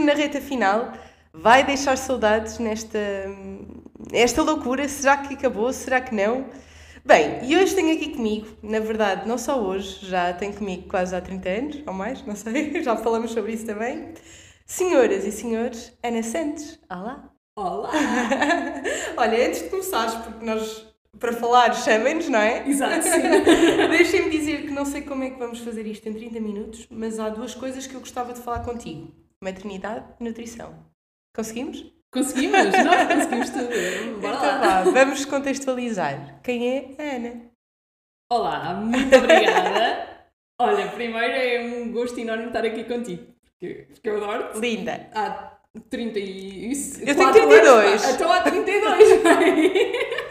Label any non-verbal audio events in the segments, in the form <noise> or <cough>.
mesmo na reta final. Vai deixar saudades nesta esta loucura. Será que acabou? Será que não? Bem, e hoje tenho aqui comigo, na verdade, não só hoje, já tenho comigo quase há 30 anos, ou mais, não sei, <laughs> já falamos sobre isso também. Senhoras e senhores, Ana Santos, olá! Olá! <laughs> Olha, antes de começares, porque nós para falar, chamem-nos, não é? Exato, sim. <laughs> Deixem-me dizer que não sei como é que vamos fazer isto em 30 minutos, mas há duas coisas que eu gostava de falar contigo: maternidade e nutrição. Conseguimos? Conseguimos, <laughs> nós conseguimos tudo. Bora então, lá. Vamos contextualizar. Quem é a Ana? Olá, muito obrigada. <laughs> Olha, primeiro é um gosto enorme estar aqui contigo, porque, porque eu adoro-te. Linda. Há 30 e... Eu tenho quatro 32. anos, pá. Então há 32, bem. <laughs>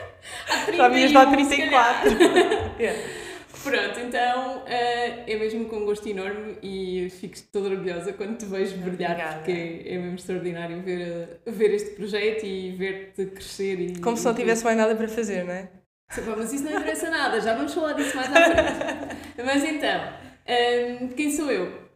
Há 31, Já me ias dar se 34. calhar. Yeah. Pronto, então eh, é mesmo com um gosto enorme e fico toda orgulhosa quando te vejo brilhar, Obrigada. porque é mesmo extraordinário ver, eh, ver este projeto e ver-te crescer. E, Como se não tivesse mais nada para fazer, não é? Mas isso não interessa nada, já vamos falar disso mais à frente. <laughs> Mas então, hum, quem sou eu?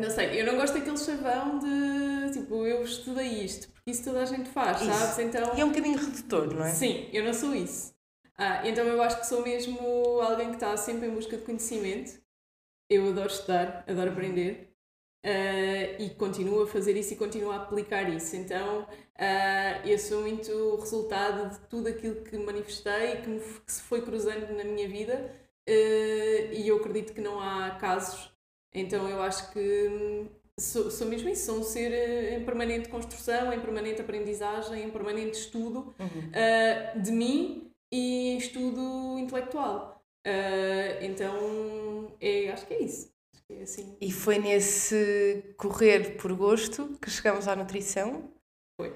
Não sei, eu não gosto daquele chavão de tipo, eu estudei isto, porque isso toda a gente faz, Isso. sabes? Então, E é um bocadinho redutor, não é? sim, eu não sou isso. Ah, então eu acho que sou mesmo alguém que está sempre em busca de conhecimento. Eu adoro estudar, adoro aprender. ah, e continuo a fazer isso e continuo a aplicar isso. Então ah, eu sou muito resultado de tudo aquilo que manifestei e que, que se foi cruzando na minha vida. ah, e eu acredito que não há casos. Então eu acho que hum, sou, sou mesmo isso, sou um ser eh, em permanente construção, em permanente aprendizagem, em permanente estudo Uhum. uh, de mim e estudo intelectual. Uh, então, é, acho que é isso. Acho que é assim. E foi nesse correr por gosto que chegamos à nutrição? Foi.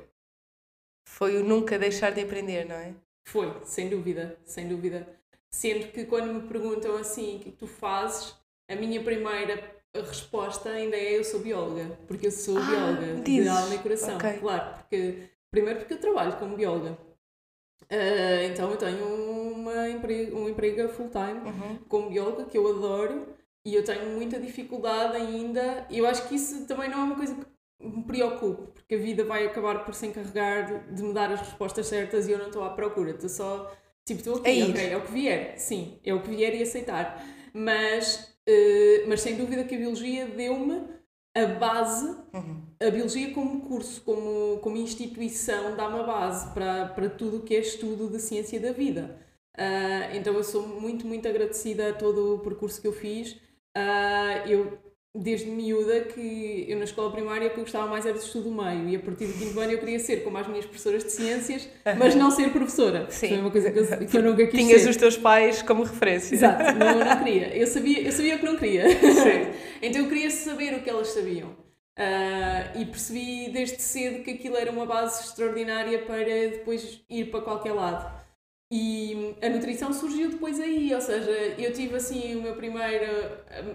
Foi o nunca deixar de aprender, não é? Foi, sem dúvida, sem dúvida. Sendo que quando me perguntam assim, o que é tu fazes, a minha primeira resposta ainda é eu sou bióloga, porque eu sou Ah, bióloga de dizes. alma e coração. Ok. Claro, porque primeiro porque eu trabalho como bióloga. Uh, então eu tenho uma um emprego full-time Uhum. como bióloga, que eu adoro, e eu tenho muita dificuldade ainda. E eu acho que isso também não é uma coisa que me preocupe, porque a vida vai acabar por se encarregar de, me dar as respostas certas e eu não estou à procura. Estou só, tipo, estou aqui, A ir. ok, é o que vier. Sim, é o que vier e aceitar. Mas, eh, mas sem dúvida que a biologia deu-me a base Uhum. a biologia como curso, como, como instituição, dá uma base para, para tudo o que é estudo de ciência da vida. Ah, então eu sou muito, muito agradecida a todo o percurso que eu fiz. Ah, eu, desde miúda, que eu na escola primária o que eu gostava mais era de estudo do meio e a partir do quinto ano eu queria ser como as minhas professoras de ciências, mas não ser professora. Sim. Foi uma coisa que eu, que eu nunca quis Tinhas ser. os teus pais como referência. Exato, não, eu não queria. Eu sabia, eu sabia que não queria. Sim. <laughs> então eu queria saber o que elas sabiam. Ah, e percebi desde cedo que aquilo era uma base extraordinária para depois ir para qualquer lado. E a nutrição surgiu depois aí, ou seja, eu tive assim o meu primeiro,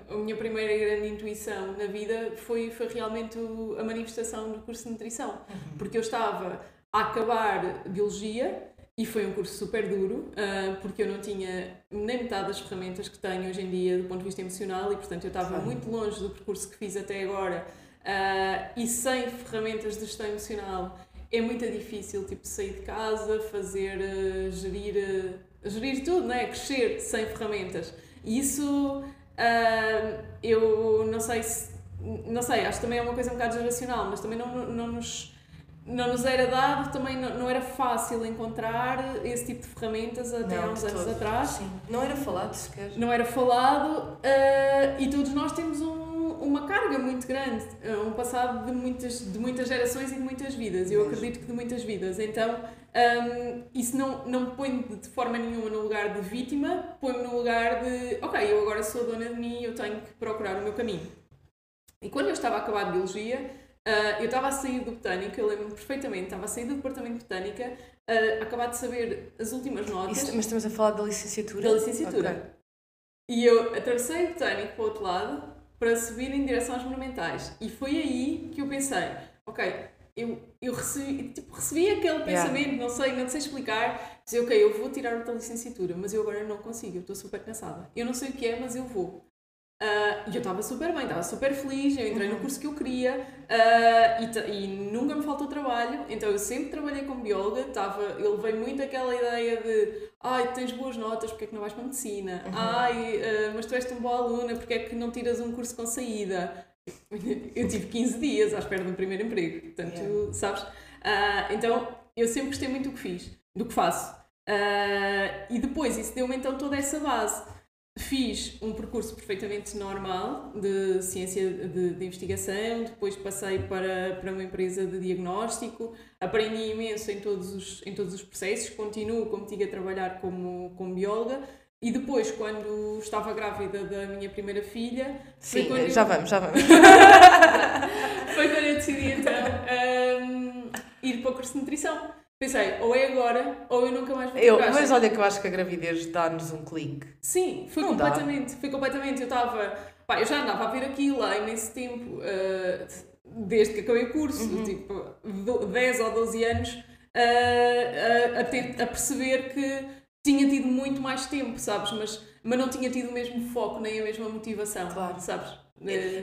a- minha primeira grande intuição na vida foi, foi realmente a manifestação do curso de nutrição, porque eu estava a acabar biologia e foi um curso super duro, ah, porque eu não tinha nem metade das ferramentas que tenho hoje em dia do ponto de vista emocional e, portanto, eu estava Claro. muito longe do percurso que fiz até agora ah, e sem ferramentas de gestão emocional é muito difícil, tipo, sair de casa, fazer, ah, gerir, ah, gerir tudo, né? Crescer sem ferramentas. E isso, ah, eu não sei se, não sei, acho que também é uma coisa um bocado geracional, mas também não, não nos não nos era dado, também não, não era fácil encontrar esse tipo de ferramentas até há uns anos atrás. Sim. Não era falado sequer. Não era falado ah, e todos nós temos um- uma carga muito grande, ah, um passado de muitas, de muitas gerações e de muitas vidas. Eu acredito que de muitas vidas. Então, ahm, isso não, não me põe de, forma nenhuma no lugar de vítima, põe-me no lugar de, ok, eu agora sou dona de mim e eu tenho que procurar o meu caminho. E quando eu estava a acabar de Biologia, ah, eu estava a sair do Botânico, eu lembro-me perfeitamente, estava a sair do Departamento de Botânica, ah, a acabar de saber as últimas notas Isso- mas estamos a falar da licenciatura? da licenciatura. Ok. E eu atravessei o Botânico para o outro lado para subir em direção às monumentais. E foi aí que eu pensei, ok, eu, eu recebi, tipo, recebi aquele Yeah. pensamento, não sei, não sei explicar, dizer, ok, eu vou tirar outra licenciatura, mas eu agora não consigo, eu estou super cansada. Eu não sei o que é, mas eu vou. Uh, e eu estava super bem, estava super feliz, eu entrei no curso que eu queria uh, e, e, nunca me faltou trabalho, então eu sempre trabalhei com bióloga, estava, eu levei muito aquela ideia de ai, tens boas notas, porque é que não vais para a medicina? Uhum. Ai, uh, mas tu és tão boa aluna, porque é que não tiras um curso com saída? <laughs> Eu tive 15 dias à espera do primeiro emprego, portanto, yeah. sabes? então eu sempre gostei muito do que fiz, do que faço. e depois isso deu-me então toda essa base. Fiz um percurso perfeitamente normal de ciência de, de, investigação, depois passei para, para uma empresa de diagnóstico, aprendi imenso em todos os, em todos os processos, continuo, como tive a trabalhar como, como bióloga, e depois, quando estava grávida da minha primeira filha. Sim, já eu... vamos, já vamos. <laughs> foi quando eu decidi então um, ir para o curso de nutrição. Pensei, ou é agora, ou eu nunca mais vou eu, Mas olha que eu acho que a gravidez dá-nos um clique. Sim, foi não completamente. Dá. Foi completamente. Eu estava. Pá, eu já andava a ver aquilo há imenso tempo, uh, desde que acabei o curso, uhum. tipo 10 ou 12 anos, uh, a, a, ter, a perceber que tinha tido muito mais tempo, sabes? Mas, mas não tinha tido o mesmo foco nem a mesma motivação, claro. sabes?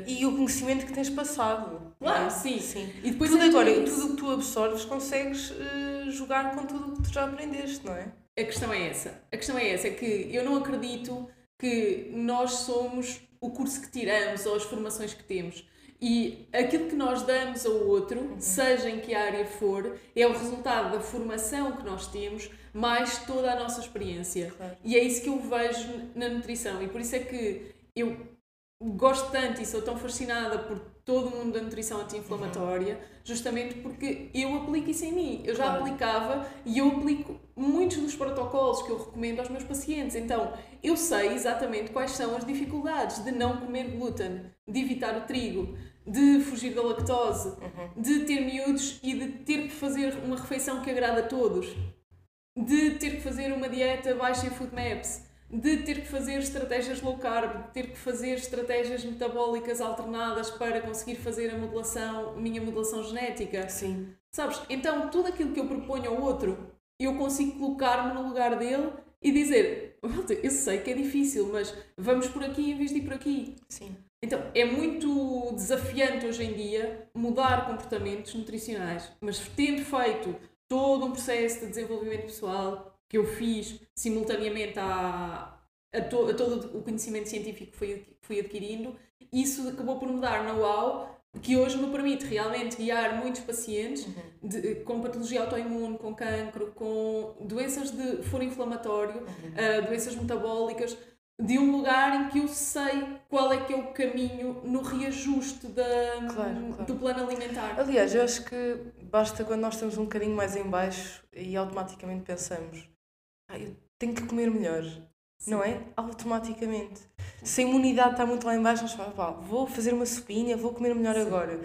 E o conhecimento que tens passado. Claro, é? sim. sim. E depois tudo agora, tudo o que tu absorves, consegues uh, jogar com tudo o que tu já aprendeste, não é? A questão é essa. A questão é essa, é que eu não acredito que nós somos o curso que tiramos ou as formações que temos. E aquilo que nós damos ao outro, uhum. seja em que área for, é o resultado da formação que nós temos, mais toda a nossa experiência. Claro. E é isso que eu vejo na nutrição. E por isso é que eu gosto tanto e sou tão fascinada por todo o mundo da nutrição anti-inflamatória, justamente porque eu aplico isso em mim. Eu já claro. aplicava e eu aplico muitos dos protocolos que eu recomendo aos meus pacientes. Então, eu sei exatamente quais são as dificuldades de não comer glúten, de evitar o trigo, de fugir da lactose, uhum. de ter miúdos e de ter que fazer uma refeição que agrada a todos, de ter que fazer uma dieta baixa em food maps de ter que fazer estratégias low carb, de ter que fazer estratégias metabólicas alternadas para conseguir fazer a modulação, minha modulação genética. Sim. Sabes? Então, tudo aquilo que eu proponho ao outro, eu consigo colocar-me no lugar dele e dizer: eu sei que é difícil, mas vamos por aqui em vez de ir por aqui. Sim. Então, é muito desafiante hoje em dia mudar comportamentos nutricionais, mas tendo feito todo um processo de desenvolvimento pessoal, que eu fiz simultaneamente a, a, to, a todo o conhecimento científico que fui, fui adquirindo, isso acabou por me dar know-how que hoje me permite realmente guiar muitos pacientes uhum. de, com patologia autoimune, com cancro, com doenças de foro inflamatório, uhum. uh, doenças metabólicas, de um lugar em que eu sei qual é que é o caminho no reajuste da, claro, claro. do plano alimentar. Aliás, eu acho que basta quando nós estamos um bocadinho mais em baixo e automaticamente pensamos ah, eu tenho que comer melhor. Sim. Não é? Automaticamente. Se a imunidade está muito lá em baixo, nós falamos, pá, vou fazer uma sopinha, vou comer melhor Sim. agora.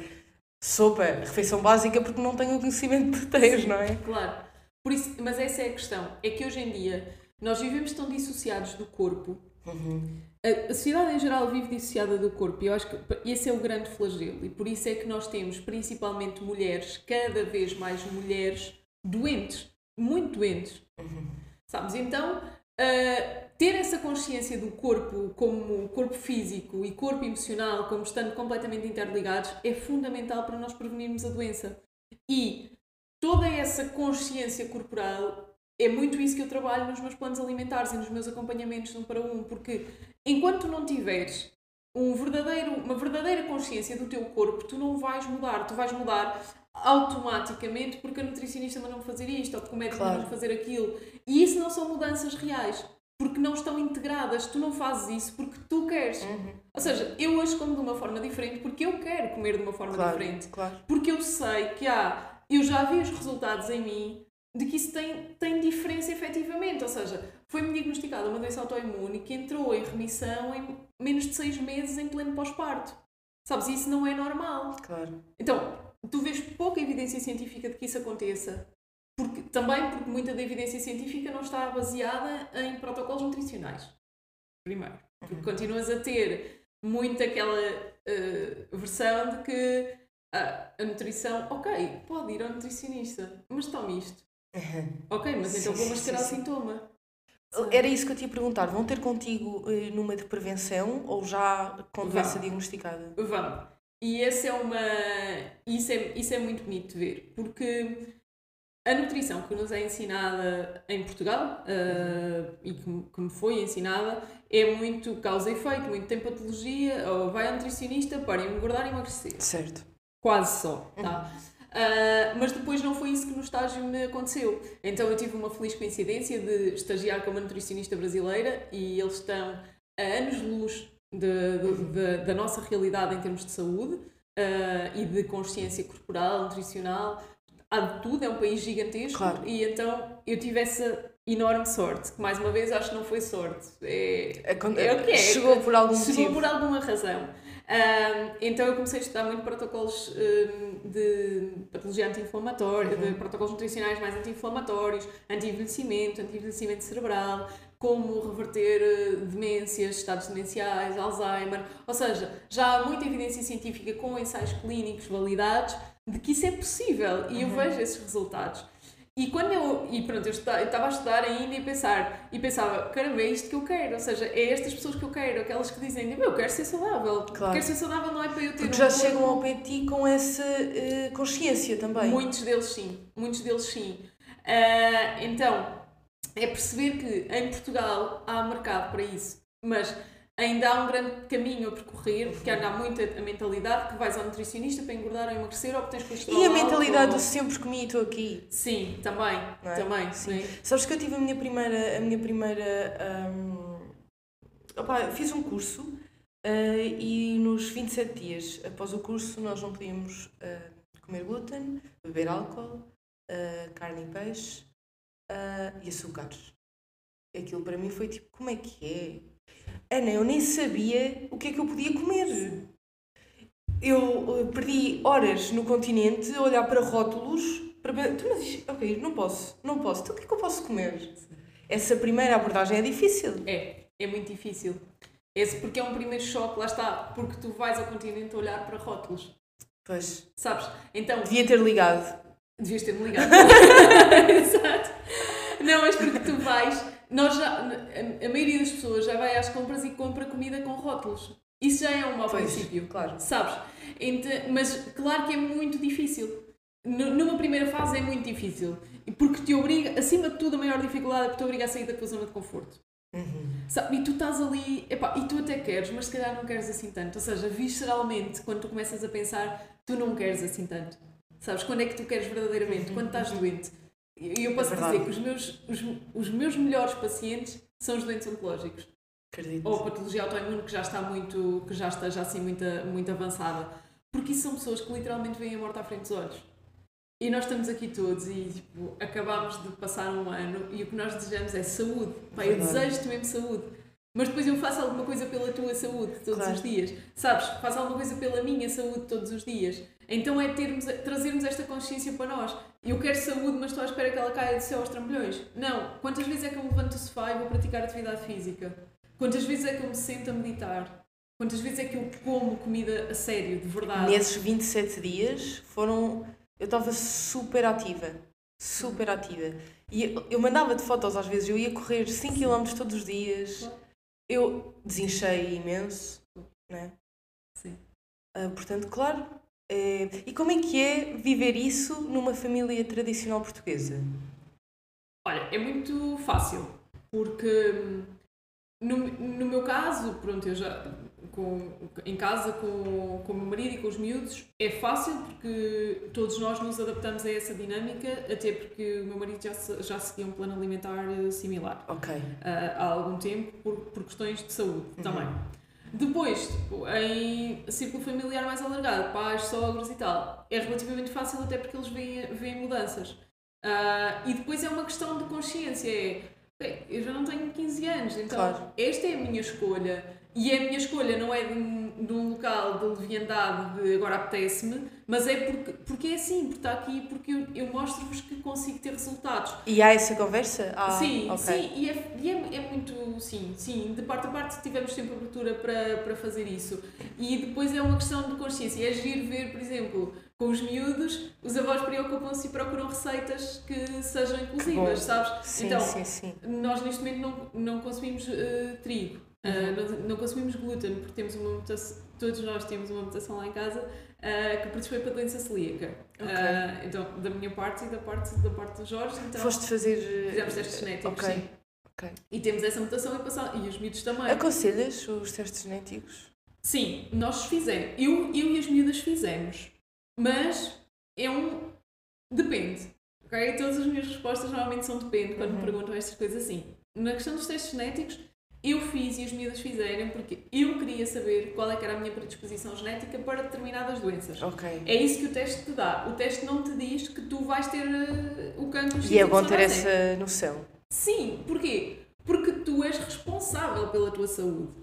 Sopa, refeição básica, porque não tenho o conhecimento que tens, não é? Claro. Por isso, mas essa é a questão. É que hoje em dia nós vivemos tão dissociados do corpo. Uhum. A, a sociedade em geral vive dissociada do corpo e eu acho que esse é o grande flagelo. E por isso é que nós temos principalmente mulheres, cada vez mais mulheres doentes, muito doentes. Uhum. Sabes? Então, uh, ter essa consciência do corpo como corpo físico e corpo emocional como estando completamente interligados é fundamental para nós prevenirmos a doença. E toda essa consciência corporal é muito isso que eu trabalho nos meus planos alimentares e nos meus acompanhamentos um para um, porque enquanto não tiveres um verdadeiro, uma verdadeira consciência do teu corpo, tu não vais mudar. Tu vais mudar automaticamente porque a nutricionista mandou-me fazer isto ou porque o médico claro. mandou-me fazer aquilo. E isso não são mudanças reais. Porque não estão integradas. Tu não fazes isso porque tu queres. Uhum. Ou seja, eu hoje como de uma forma diferente porque eu quero comer de uma forma claro, diferente. Claro. Porque eu sei que há. Eu já vi os resultados em mim de que isso tem, tem diferença efetivamente. Ou seja, foi-me diagnosticada uma doença autoimune que entrou em remissão em menos de seis meses em pleno pós-parto. Sabes? Isso não é normal. Claro. Então, tu vês pouca evidência científica de que isso aconteça. Porque, também porque muita da evidência científica não está baseada em protocolos nutricionais. Primeiro. Porque uhum. continuas a ter muito aquela uh, versão de que a nutrição, ok, pode ir ao nutricionista, mas tome isto. Uhum. Ok, mas então vou mascarar o sintoma. Era isso que eu te ia perguntar. Vão ter contigo eh, numa de prevenção ou já com doença Vão. diagnosticada? Vamos. E esse é uma. Isso é, isso é muito bonito de ver, porque a nutrição que nos é ensinada em Portugal uh, e que, me- que me foi ensinada é muito causa e efeito, muito tem patologia, ou vai ao nutricionista para engordar e emagrecer. Certo. Quase só, tá? Ah, mas depois não foi isso que no estágio me aconteceu. Então eu tive uma feliz coincidência de estagiar com uma nutricionista brasileira e eles estão a anos-luz de- de- de- da nossa realidade em termos de saúde ah, e de consciência corporal, nutricional. Há de tudo, é um país gigantesco Claro. e então eu tive essa enorme sorte, que mais uma vez acho que não foi sorte. É, Acon- É o que é. Chegou por algum Chegou motivo. por alguma razão. Ahm, então eu comecei a estudar muito protocolos ahm, de patologia anti-inflamatória, Uhum. de protocolos nutricionais mais anti-inflamatórios, anti-envelhecimento, anti-envelhecimento cerebral, como reverter eh, demências, estados demenciais, Alzheimer. Ou seja, já há muita evidência científica com ensaios clínicos validados de que isso é possível e eu Uhum. vejo esses resultados. E quando eu, e pronto, eu estava a estudar ainda e pensar, e pensava, caramba, é isto que eu quero, ou seja, é estas pessoas que eu quero, aquelas que dizem, eu quero ser saudável, Claro. quero ser saudável não é para eu ter Porque um já corpo- chegam ao pé de ti com essa eh, consciência também. Muitos deles sim, muitos deles sim. Ah, então, é perceber que em Portugal há mercado para isso, mas ainda há um grande caminho a percorrer, porque ainda há muita a mentalidade que vais ao nutricionista para engordar ou emagrecer ou que tens colesterol E a mentalidade ou- do sempre comi e estou aqui. Sim, também, é? também, Sim. sim. Sabes que eu tive a minha primeira. A minha primeira hum, opá, fiz um curso eh, e nos 27 dias após o curso nós não podíamos eh, comer glúten, beber álcool, eh, carne e peixe eh, e açúcares. Aquilo para mim foi tipo, como é que é? Ana, eu nem sabia o que é que eu podia comer. Eu eh, perdi horas no continente a olhar para rótulos para "Tu, mas ok, não posso, não posso, então o que é que eu posso comer? Essa primeira abordagem é difícil. É, é muito difícil. Esse porque é um primeiro choque, lá está, porque tu vais ao continente olhar para rótulos, Pois, sabes? Então, devia ter ligado. Devias ter-me ligado. <laughs> Exato. Não, mas porque tu vais, nós já, a, maioria das pessoas já vai às compras e compra comida com rótulos. Isso já é um mau Pois, princípio. claro. Sabes? Então, mas claro que é muito difícil. Nu- Numa primeira fase é muito difícil. Porque te obriga, acima de tudo, a maior dificuldade é porque te obriga a sair da tua zona de conforto. Uhum. Sabe? E tu estás ali, epá, e tu até queres, mas se calhar não queres assim tanto. Ou seja, visceralmente, quando tu começas a pensar, tu não queres assim tanto. Sabes? Quando é que tu queres verdadeiramente? Quando estás doente. E eu posso É dizer que os meus, os, os meus melhores pacientes são os doentes oncológicos Acredito. ou a patologia autoimune que já está muito, que já esteja assim muito, muito avançada. Porque isso são pessoas que literalmente veem a morte à frente dos olhos. E nós estamos aqui todos e tipo, acabámos de passar um ano e o que nós desejamos é saúde. Pá, eu desejo-te mesmo saúde. Mas depois eu faço alguma coisa pela tua saúde todos Claro. os dias. Sabes? Faço alguma coisa pela minha saúde todos os dias. Então é termos, trazermos esta consciência para nós. Eu quero saúde, mas estou à espera que ela caia do céu aos trambolhões. Não. Quantas vezes é que eu me levanto do sofá e vou praticar atividade física? Quantas vezes é que eu me sento a meditar? Quantas vezes é que eu como comida a sério, de verdade? Nesses 27 dias foram. Eu estava super ativa. Super ativa. E eu- eu mandava de fotos às vezes, eu ia correr 5 km todos os dias. Claro. Eu desinchei imenso, né? Sim. Ah, portanto, claro. é- E como é que é viver isso numa família tradicional portuguesa? Olha, é muito fácil, porque hum, no, no meu caso, pronto, eu já com, em casa com, com o meu marido e com os miúdos, é fácil porque todos nós nos adaptamos a essa dinâmica, até porque o meu marido já, já seguia um plano alimentar eh, similar Ok. ah, há algum tempo por, por questões de saúde também. Depois, tipo, em círculo familiar mais alargado, pais, sogros e tal, é relativamente fácil até porque eles veem, veem mudanças. Ah, e depois é uma questão de consciência, é "Ok, eu já não tenho 15 anos, então Claro. esta é a minha escolha. E a minha escolha não é de, de um local de leviandade de agora apetece-me, mas é porque, porque é assim, porque está aqui, porque eu, eu mostro-vos que consigo ter resultados. E há essa conversa? Ah, sim, ok. sim, e, é, e é, é muito, sim, sim, de parte a parte tivemos sempre abertura para, para fazer isso. E depois é uma questão de consciência, é agir ver, por exemplo, com os miúdos, os avós preocupam-se e procuram receitas que sejam inclusivas, sabes? Sim, então, sim, sim. nós neste momento não, não consumimos eh, trigo, Eh, não, não consumimos glúten, porque temos uma mutação, todos nós temos uma mutação lá em casa eh, que predispõe para a doença celíaca. Ok. Eh, então, da minha parte e da parte, da parte do Jorge, então Foste fazer. eh, fizemos testes genéticos, Ok. sim. ok. E temos essa mutação e, passar, e os miúdos também. Aconselhas os testes genéticos? Sim, nós fizemos. Eu, eu e as miúdas fizemos. Mas é um. Depende. Ok? Todas as minhas respostas normalmente são depende quando me Uhum. perguntam estas coisas assim. Na questão dos testes genéticos, eu fiz e as miúdas fizeram porque eu queria saber qual é que era a minha predisposição genética para determinadas doenças. É isso que o teste te dá. O teste não te diz que tu vais ter eh, o cancro E é bom ter essa noção. Sim, porquê? Porque tu és responsável pela tua saúde.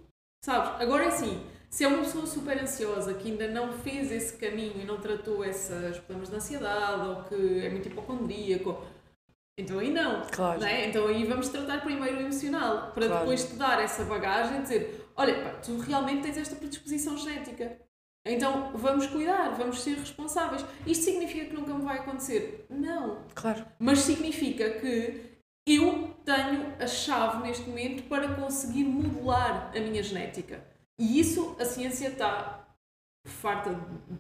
Sabes? Agora é assim, se é uma pessoa super ansiosa que ainda não fez esse caminho e não tratou esses problemas de ansiedade ou que é muito hipocondríaco, então aí não. Claro. não é? Então aí vamos tratar primeiro o emocional, para Claro. depois te dar essa bagagem e dizer: olha, pá, tu realmente tens esta predisposição genética. Então vamos cuidar, vamos ser responsáveis. Isto significa que nunca me vai acontecer? Não. Claro. Mas significa que eu tenho a chave neste momento para conseguir modular a minha genética. E isso a ciência está farta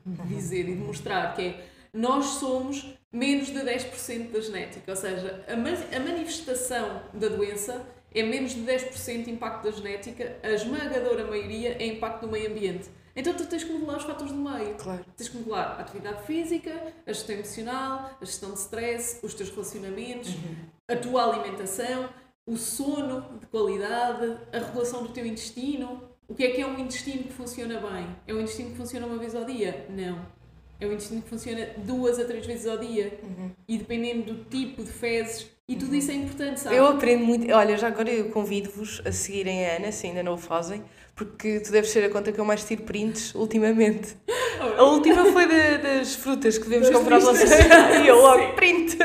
de dizer e de mostrar que é nós somos menos de 10% da genética, ou seja, a, ma- a manifestação da doença é menos de 10% impacto da genética, a esmagadora maioria é impacto do meio ambiente. Então tu tens que modular os fatores do meio. Claro. Tens que modular a atividade física, a gestão emocional, a gestão de stress, os teus relacionamentos, a tua alimentação, o sono de qualidade, a regulação do teu intestino. O que é que é um intestino que funciona bem? É um intestino que funciona uma vez ao dia? Não. É um intestino que funciona duas a três vezes ao dia. E dependendo do tipo de fezes. E tudo isso é importante, sabes? Eu aprendo muito. Olha, já agora eu convido-vos a seguirem a Ana, se ainda não o fazem, porque tu deves ser a conta que eu mais tiro prints ultimamente. A última foi da- das frutas que devemos Das comprar vocês. <laughs> E eu logo Sim. print.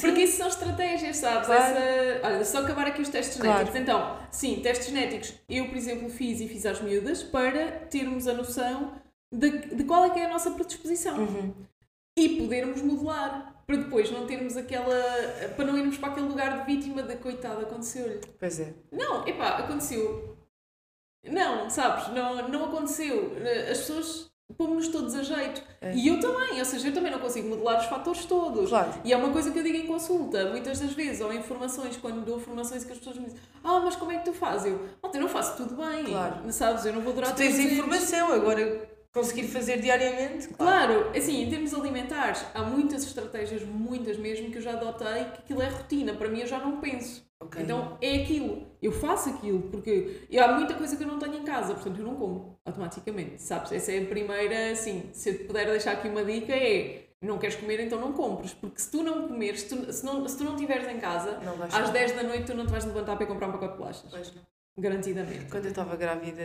Porque isso são estratégias, sabes? Claro. Essa... Olha, só acabar aqui os testes Claro. genéticos. Então, sim, testes genéticos. Eu, por exemplo, fiz e fiz às miúdas para termos a noção de, de qual é que é a nossa predisposição. Uhum. E podermos modular. Para depois não termos aquela. para não irmos para aquele lugar de vítima da coitada, aconteceu-lhe. Pois é. Não, epá, aconteceu. Não, sabes? Não, não aconteceu. As pessoas pomos-nos todos a jeito. É. E eu também, ou seja, eu também não consigo modelar os fatores todos. Claro. E é uma coisa que eu digo em consulta, muitas das vezes, ou em formações, quando dou formações que as pessoas me dizem Ah, mas como é que tu fazes? Eu, "Oh, eu não faço tudo bem. Claro. Sabes? Eu não vou durar Tu tens todos os anos." informação, agora conseguir fazer diariamente. Claro, assim, em termos alimentares, há muitas estratégias, muitas mesmo, que eu já adotei, que aquilo é rotina. Para mim, eu já não penso. Ok. Então, é aquilo. Eu faço aquilo, porque há muita coisa que eu não tenho em casa, portanto, eu não como automaticamente, sabes? Essa é a primeira, assim, se eu puder deixar aqui uma dica, é não queres comer, então não compres. Porque se tu não comeres, se tu, se não, se tu não estiveres em casa, às comer. 10 da noite tu não te vais levantar para ir comprar um pacote de bolachas. Pois não. Garantidamente. Quando eu estava grávida,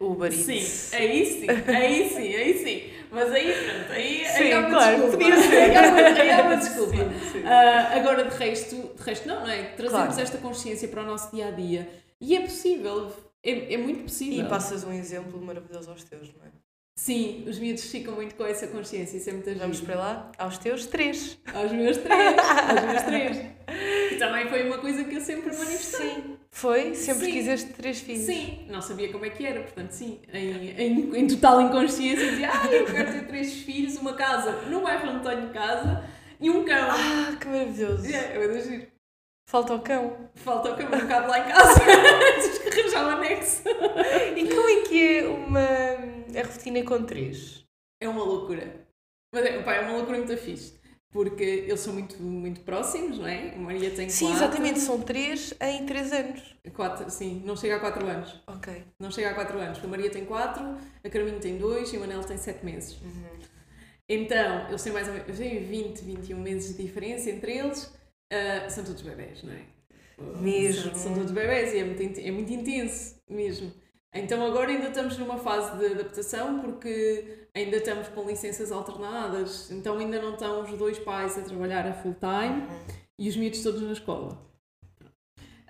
o Eats. Sim, aí sim, aí sim, aí sim. Mas aí, pronto, aí, aí Sim, há uma claro, desculpa. podia ser. Aí há uma, aí há uma desculpa. Sim, sim. Ah, agora, de resto, de resto, não, não é? Trazemos Claro. esta consciência para o nosso dia a dia. E é possível, é, é muito E possível. passas um exemplo maravilhoso aos teus, não é? Sim, os miúdos ficam muito com essa consciência, isso é muito Vamos para lá? Aos teus três. Aos meus três, aos meus três. <laughs> E também foi uma coisa que eu sempre manifestei. Sim. Foi? Sempre Sim. quiseste três filhos? Sim, não sabia como é que era, portanto, sim, em, em, em total inconsciência, dizia: Ah, eu quero ter três filhos, uma casa no bairro onde tenho casa e um cão. Ah, que maravilhoso. É, eu vou giro. Falta o cão. Falta o cão, não cabe lá em casa. <laughs> Tens que arranjar um anexo. E como é que é uma a rotina com três? É uma loucura. Mas é, pá, é uma loucura muito fixe. Porque eles são muito, muito próximos, não é? A Maria tem Sim, quatro. exatamente, são três em três anos. Quatro, sim, não chega a 4 anos. Ok. Não chega a 4 anos. A Maria tem 4, a Carminho tem 2 e o Manel tem 7 meses. Então, eles têm mais ou menos têm 20, 21 meses de diferença entre eles. Ah, são todos bebés, não é? Mesmo. São, são todos bebés e é muito, é muito intenso mesmo. Então agora ainda estamos numa fase de adaptação porque ainda estamos com licenças alternadas, então ainda não estão os dois pais a trabalhar a full time Uhum. e os miúdos todos na escola.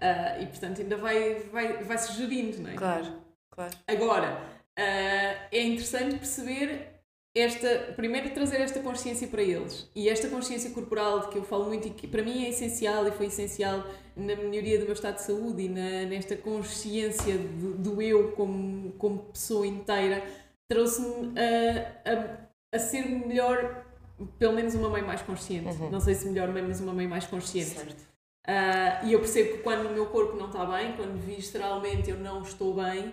Ah, e portanto ainda vai, vai, vai se gerindo, não é? Claro, claro. Agora, ah, é interessante perceber esta, primeiro trazer esta consciência para eles e esta consciência corporal de que eu falo muito e que para mim é essencial e foi essencial na melhoria do meu estado de saúde e na, nesta consciência do, do eu como, como pessoa inteira trouxe-me a, a, a ser melhor, pelo menos uma mãe mais consciente. Uhum. Não sei se melhor mãe, mas uma mãe mais consciente. Certo. Ah, e eu percebo que quando o meu corpo não está bem, quando visceralmente eu não estou bem,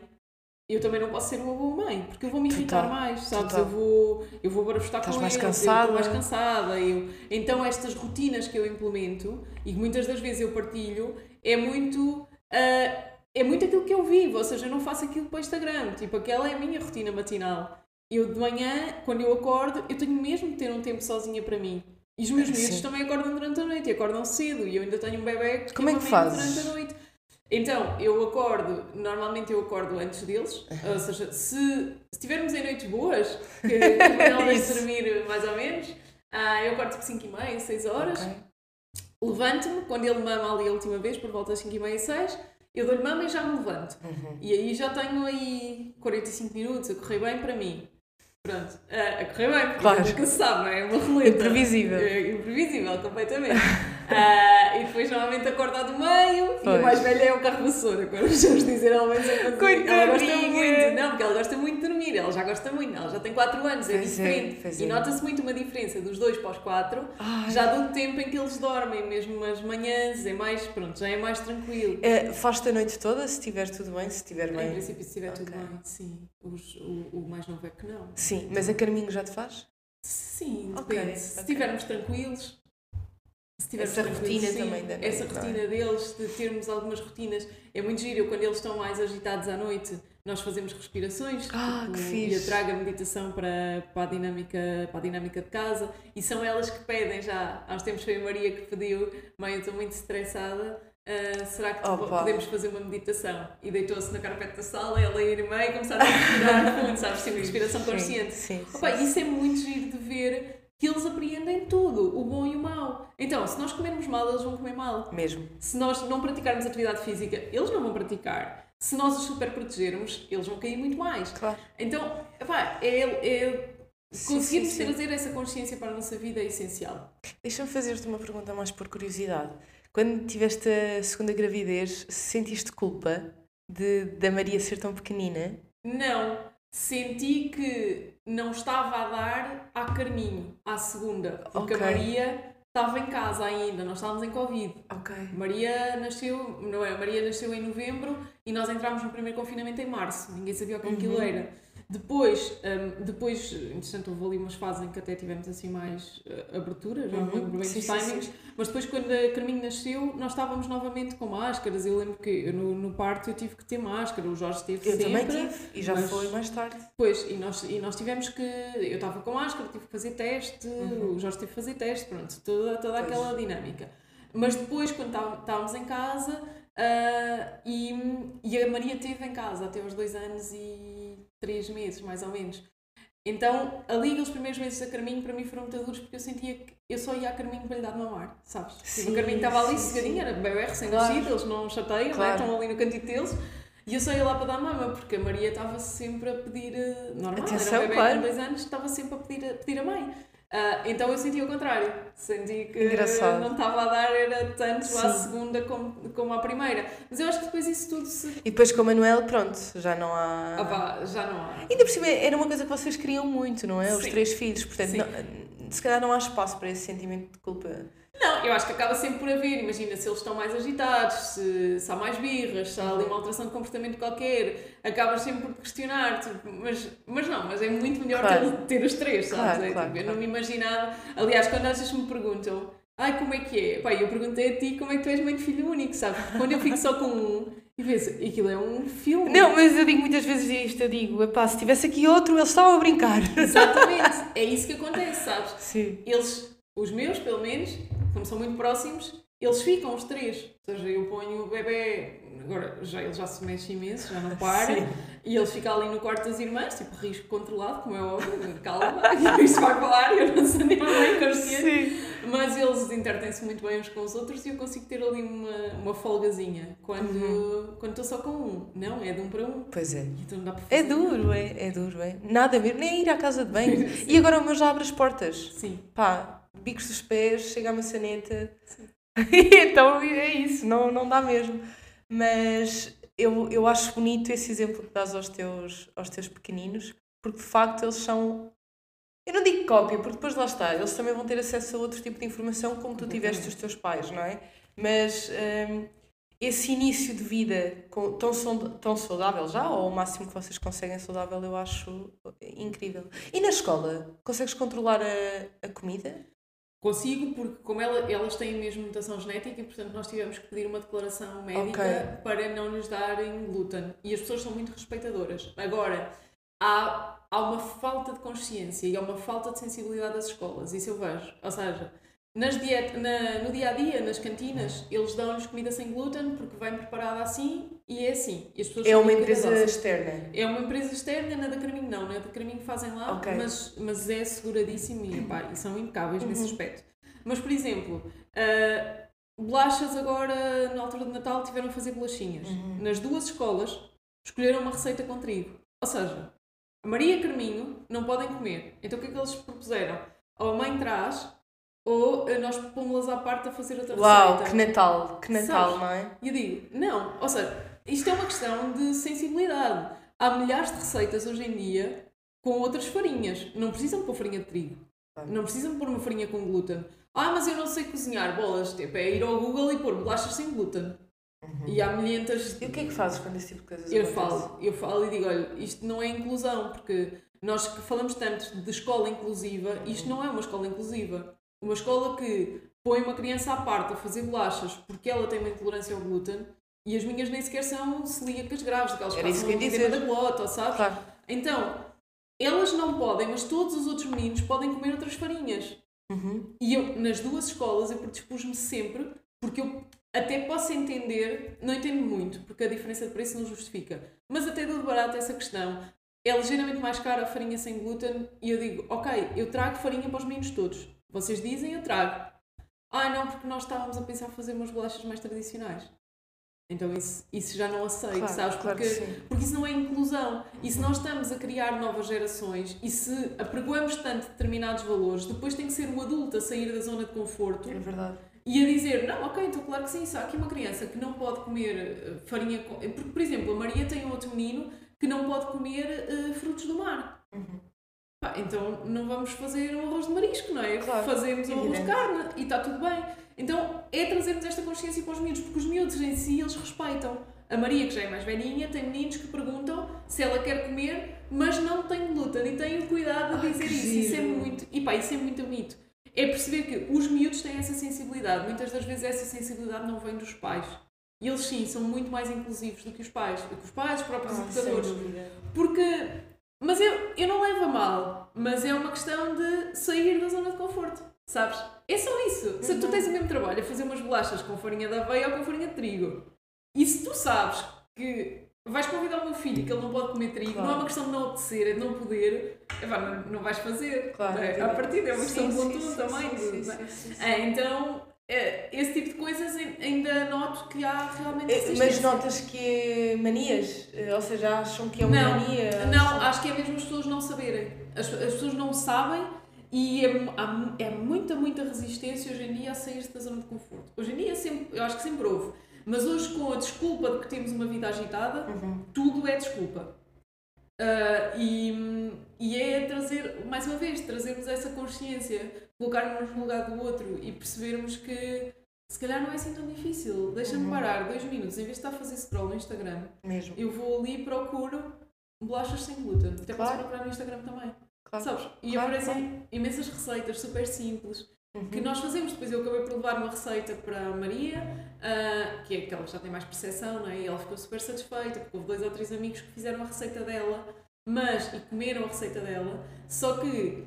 eu também não posso ser uma boa mãe, porque eu vou me irritar Total, mais, sabes? total. Eu vou, eu vou barafustar com mais eles, eu cansada. estou mais cansada. Eu... Então, estas rotinas que eu implemento, e que muitas das vezes eu partilho, é muito. ah, é muito aquilo que eu vivo, ou seja, eu não faço aquilo para o Instagram, tipo, aquela é a minha rotina matinal. Eu de manhã, quando eu acordo, eu tenho mesmo de ter um tempo sozinha para mim. E os meus Sim. miúdos também acordam durante a noite e acordam cedo, e eu ainda tenho um bebê que Como é que fazes? durante a noite. Então, eu acordo, normalmente eu acordo antes deles, ou seja, se, estivermos em noites boas, que, que o deixa Isso. dormir mais ou menos, ah, eu acordo tipo 5 e meia, 6 horas, Ok. levanto-me, quando ele mama ali a última vez, por volta das 5 e meia, 6, eu dou-lhe mama e já me levanto. Uhum. E aí já tenho aí 45 minutos a correr bem para mim. Pronto, ah, a correr bem, porque Claro. nunca se sabe, não é? É uma <laughs> roleta. Imprevisível. É imprevisível, completamente. <laughs> Ah, e depois normalmente acorda do meio e Pois. o mais velho é o carro vassoura, quando vamos dizer ao menos é para dizer. Ela gosta Coitadinha. muito, não, porque ela gosta muito de dormir, ela já gosta muito, ela já tem 4 anos, é Pois é, diferente. pois e é. nota-se muito uma diferença dos dois para os 4, Ai. já do tempo em que eles dormem, mesmo as manhãs, é mais, pronto, já é mais tranquilo. Eh, Faz-te a noite toda, se estiver tudo bem, se estiver Em bem. princípio, se estiver tudo Ok. bem, sim. Os- o, o mais novo é que não. Sim, mas a Carminho já te faz? Sim, Ok, depende. Se ok. estivermos tranquilos. Essa rotina sim. também da noite, Essa é? rotina deles, de termos algumas rotinas. É muito giro. Quando eles estão mais agitados à noite, nós fazemos respirações. Ah, que e eu trago a meditação para, para, a dinâmica, para a dinâmica de casa. E são elas que pedem já. Há uns tempos foi a Maria que pediu: Mãe, eu estou muito estressada. ah, será que Opa. podemos fazer uma meditação? E deitou-se na carpete da sala, ela e a irmã, e começaram a respirar fundo, sabes? Tipo, respiração Sim, consciente. Sim, sim. Opa, isso é muito giro de ver que eles apreendem tudo, o bom e o mau. Então, se nós comermos mal, eles vão comer mal. Mesmo. Se nós não praticarmos atividade física, eles não vão praticar. Se nós os super protegermos, eles vão cair muito mais. Claro. Então, epá, é, é Sim, conseguirmos sim, sim. trazer essa consciência para a nossa vida é essencial. Deixa-me fazer-te uma pergunta mais por curiosidade. Quando tiveste a segunda gravidez, sentiste culpa de, da Maria ser tão pequenina? Não, senti que não estava a dar à Carminho, à segunda, porque Ok. a Maria estava em casa ainda, nós estávamos em Covid. Ok. Maria nasceu, não é? Maria nasceu em novembro e nós entramos no primeiro confinamento em março. Ninguém sabia o que aquilo Uhum. era. Depois, hum, depois, entretanto, houve ali umas fases em que até tivemos assim mais uh, abertura, já não Uhum. lembro bem Sim, dos sim, timings, mas depois quando a Carminho nasceu, nós estávamos novamente com máscaras. Eu lembro que eu, no, no parto eu tive que ter máscara, o Jorge teve Eu sempre. também tive e já mas- foi mais tarde. Pois, e nós, e nós tivemos que. Eu estava com máscara, tive que fazer teste, Uhum. o Jorge teve que fazer teste, pronto, toda, toda Pois. aquela dinâmica. Mas depois, quando tá- estávamos em casa, ah, e, e a Maria esteve em casa até aos dois anos e três meses, mais ou menos. Então, ali, aqueles primeiros meses a Carminho, para mim foram muito duros, porque eu sentia que eu só ia a Carminho para lhe dar de mamar, sabes? Tipo, Sim, a Carminho estava ali sim. era bebê recém-nascido, Claro. eles não chateiam, não é? Claro. estão ali no cantinho deles. E eu só ia lá para dar mama, porque a Maria estava sempre a pedir. eh, Normal, Atenção, era um bebê claro. com dois anos, estava sempre a pedir a, pedir a mãe. Ah, então eu senti o contrário. Senti que Engraçado. não estava a dar era tanto à Sim. segunda como, como à primeira. Mas eu acho que depois isso tudo se. E depois com o Manuel, pronto, já não há. Ah, pá, já não há. Ainda por cima era uma coisa que vocês queriam muito, não é? Os Sim. três filhos, portanto, não- se calhar não há espaço para esse sentimento de culpa. Não, eu acho que acaba sempre por haver. Imagina se eles estão mais agitados, se, se há mais birras, se há ali uma alteração de comportamento qualquer, acabas sempre por questionar. tipo, mas, mas não, mas é muito melhor Claro. ter, <laughs> ter os três, sabes? Claro, É, tipo, Eu não me imaginava. Aliás, quando às vezes me perguntam, ai, como é que é? Pai, eu perguntei a ti como é que tu és mãe de filho único, sabes? Quando eu fico só com um e penso, aquilo é um filme. Não, mas eu digo muitas vezes isto, eu digo, epá, se tivesse aqui outro, eles estavam a brincar. Exatamente, é isso que acontece, sabes? Sim. eles, os meus pelo menos, como são muito próximos, eles ficam os três. Ou seja, eu ponho o bebê, agora já, ele já se mexe imenso, já não para, Sim. e ele fica ali no quarto das irmãs, tipo risco controlado, como é óbvio, <laughs> calma, isto vai falar, eu não sou nem bem consciente. Sim. Mas eles intertem-se muito bem uns com os outros e eu consigo ter ali uma, uma folgazinha quando quando estou só com um. Não, é de um para um. Pois é. Então não dá para fazer. É duro, é, é duro, é. Nada mesmo, nem ir à casa de banho. <laughs> E agora o meu já abre as portas. Sim. Pá, bicos dos pés, chega a maçaneta. <laughs> Então é isso, não, não dá mesmo. Mas eu, eu acho bonito esse exemplo que dás aos teus, aos teus pequeninos, porque de facto eles são. Eu não digo cópia, porque depois lá está, eles também vão ter acesso a outro tipo de informação como tu tiveste dos teus pais, não é? Mas hum, esse início de vida tão, tão saudável já, ou o máximo que vocês conseguem saudável, eu acho incrível. E na escola, consegues controlar a, a comida? Consigo, porque como ela- elas têm mesmo mutação genética e portanto nós tivemos que pedir uma declaração médica Ok. para não lhes darem glúten. E as pessoas são muito respeitadoras. Agora, há, há uma falta de consciência e há uma falta de sensibilidade das escolas. Isso eu vejo. Ou seja, nas diet, na, no dia a dia, nas cantinas, eles dão-lhes comida sem glúten porque vem preparada assim e é assim. As pessoas É uma empresa externa. É uma empresa externa, na da Carminho não, na da Carminho fazem lá, Ok. mas, mas é seguradíssimo e, pá, e são impecáveis nesse Uhum. aspecto. Mas, por exemplo, ah, bolachas agora, na altura de Natal, tiveram a fazer bolachinhas. Uhum. Nas duas escolas, escolheram uma receita com trigo. Ou seja, a Maria e Carminho não podem comer. Então o que é que eles propuseram? Ou a mãe traz, ou ah, nós pomos-las à parte a fazer outra Uau, receita. que Natal, que Natal, Sabes? não é? E eu digo, não, ou seja, isto é uma questão de sensibilidade. Há milhares de receitas hoje em dia com outras farinhas. Não precisam pôr farinha de trigo. Não precisam pôr uma farinha com glúten. Ah, mas eu não sei cozinhar. Bolas, tipo, é ir ao Google e pôr bolachas sem glúten. E há milhentas... E o que é que fazes quando esse tipo de coisas Eu acontece? falo, eu falo e digo, olha, isto não é inclusão, porque nós que falamos tanto de escola inclusiva, isto não é uma escola inclusiva. Uma escola que põe uma criança à parte a fazer bolachas porque ela tem uma intolerância ao glúten e as minhas nem sequer são celíacas graves, passam que edema dizer. da glota, sabes? Claro. Então, elas não podem, mas todos os outros meninos podem comer outras farinhas. Uhum. E eu, nas duas escolas, eu predispus-me sempre, porque eu até posso entender, não entendo muito, porque a diferença de preço não justifica, mas até dou de barato essa questão. É ligeiramente mais cara a farinha sem glúten e eu digo, ok, eu trago farinha para os meninos todos. Vocês dizem, eu trago. Ah, não, porque nós estávamos a pensar fazer umas bolachas mais tradicionais. Então isso, isso já não aceito, Claro, sabes? claro Porque que sim. porque isso não é inclusão. E se nós estamos a criar novas gerações e se apregoamos tanto determinados valores, depois tem que ser o adulto a sair da zona de conforto É verdade. e a dizer: Não, ok, então claro que sim, se há aqui uma criança que não pode comer eh, farinha. Porque, por exemplo, a Maria tem um outro menino que não pode comer eh, frutos do mar. Uhum. Pá, então não vamos fazer um arroz de marisco, não é? Claro, Fazemos um arroz de carne e está tudo bem. Então é trazermos esta consciência para os miúdos, porque os miúdos em si eles respeitam. A Maria, que já é mais velhinha, tem meninos que perguntam se ela quer comer, mas não tem glúten e tem o cuidado de dizer isso. Isso é muito. E pá, isso é muito bonito. É perceber que os miúdos têm essa sensibilidade. Muitas das vezes essa sensibilidade não vem dos pais. E eles sim são muito mais inclusivos do que os pais, do que os pais, os próprios Ah, educadores. Porque. Mas eu, eu não levo a mal, mas é uma questão de sair da zona de conforto, sabes? É só isso. Se tu Uhum. tens o mesmo trabalho a fazer umas bolachas com farinha de aveia ou com farinha de trigo, e se tu sabes que vais convidar o meu filho que ele não pode comer trigo, Claro. não é uma questão de não apetecer, é de não poder, não, não vais fazer. Claro, é? À partida é uma questão Sim, de bom tom também. sim, sim, é? sim. É, então, esse tipo de coisas ai- ainda noto que há realmente É, Mas notas que é manias? Eh, Ou seja, acham que é uma Não, mania? Não, acho que é mesmo as pessoas não saberem. As, as pessoas não sabem e é, há, é muita, muita resistência hoje em dia a sair da zona de conforto. Hoje em dia, sempre, eu acho que sempre houve. Mas hoje, com a desculpa de que temos uma vida agitada, Uhum. tudo é desculpa. Ah, e, e é trazer, mais uma vez, trazermos essa consciência, colocarmos no lugar do outro e percebermos que se calhar não é assim tão difícil. Deixa-me Uhum. parar dois minutos, em vez de estar a fazer scroll no Instagram, Mesmo. eu vou ali e procuro bolachas sem glúten. Até posso Claro. procurar no Instagram também. Claro. Sabes? E Claro, aparecem imensas receitas super simples Uhum. que nós fazemos. Depois eu acabei por levar uma receita para a Maria, ah, que é que ela já tem mais percepção, não é? E ela ficou super satisfeita, porque houve dois ou três amigos que fizeram a receita dela, mas e comeram a receita dela. Só que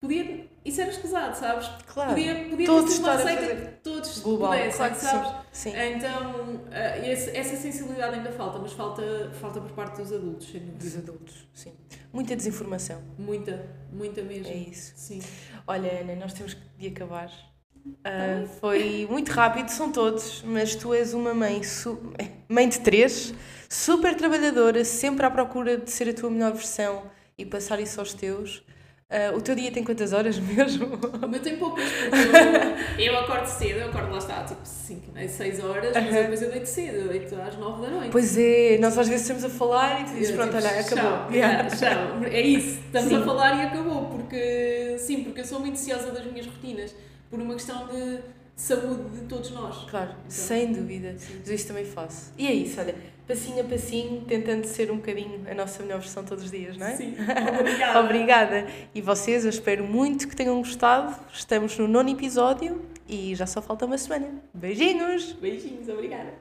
podia. Isso era escusado, sabes? Claro. Podia, podia Todos ter sido uma receita que todos Global. pudessem, Claro sabes? sim. Então, eh, essa sensibilidade ainda falta, mas falta, falta por parte dos adultos, sem Dos dúvida. adultos, sim. Muita desinformação. Muita, muita mesmo. É isso. Sim. Olha, Ana, nós temos de acabar. Ah, foi muito rápido, são todos, mas tu és uma mãe, su- mãe de três, super trabalhadora, sempre à procura de ser a tua melhor versão e passar isso aos teus. Ah, o teu dia tem quantas horas <laughs> mesmo? O meu tem poucas, porque eu, eu acordo cedo, eu acordo lá está, tipo 5, 6 horas, mas depois eu deito cedo, eu deito às 9 da noite. Pois é, nós às vezes estamos a falar e tu dizes, pronto, tipo, olha, acabou. Tchau, <laughs> Yeah. <laughs> tchau. É isso, estamos Sim. a falar e acabou, porque sim, porque eu sou muito ansiosa das minhas rotinas, por uma questão de saúde de todos nós. Claro, Então, sem dúvida. sim. Mas isso também faço. E é isso, olha, passinho a passinho, tentando ser um bocadinho a nossa melhor versão todos os dias, não é? Sim, <laughs> obrigada. obrigada. E vocês, eu espero muito que tenham gostado. Estamos no nono episódio e já só falta uma semana. Beijinhos! Beijinhos, obrigada.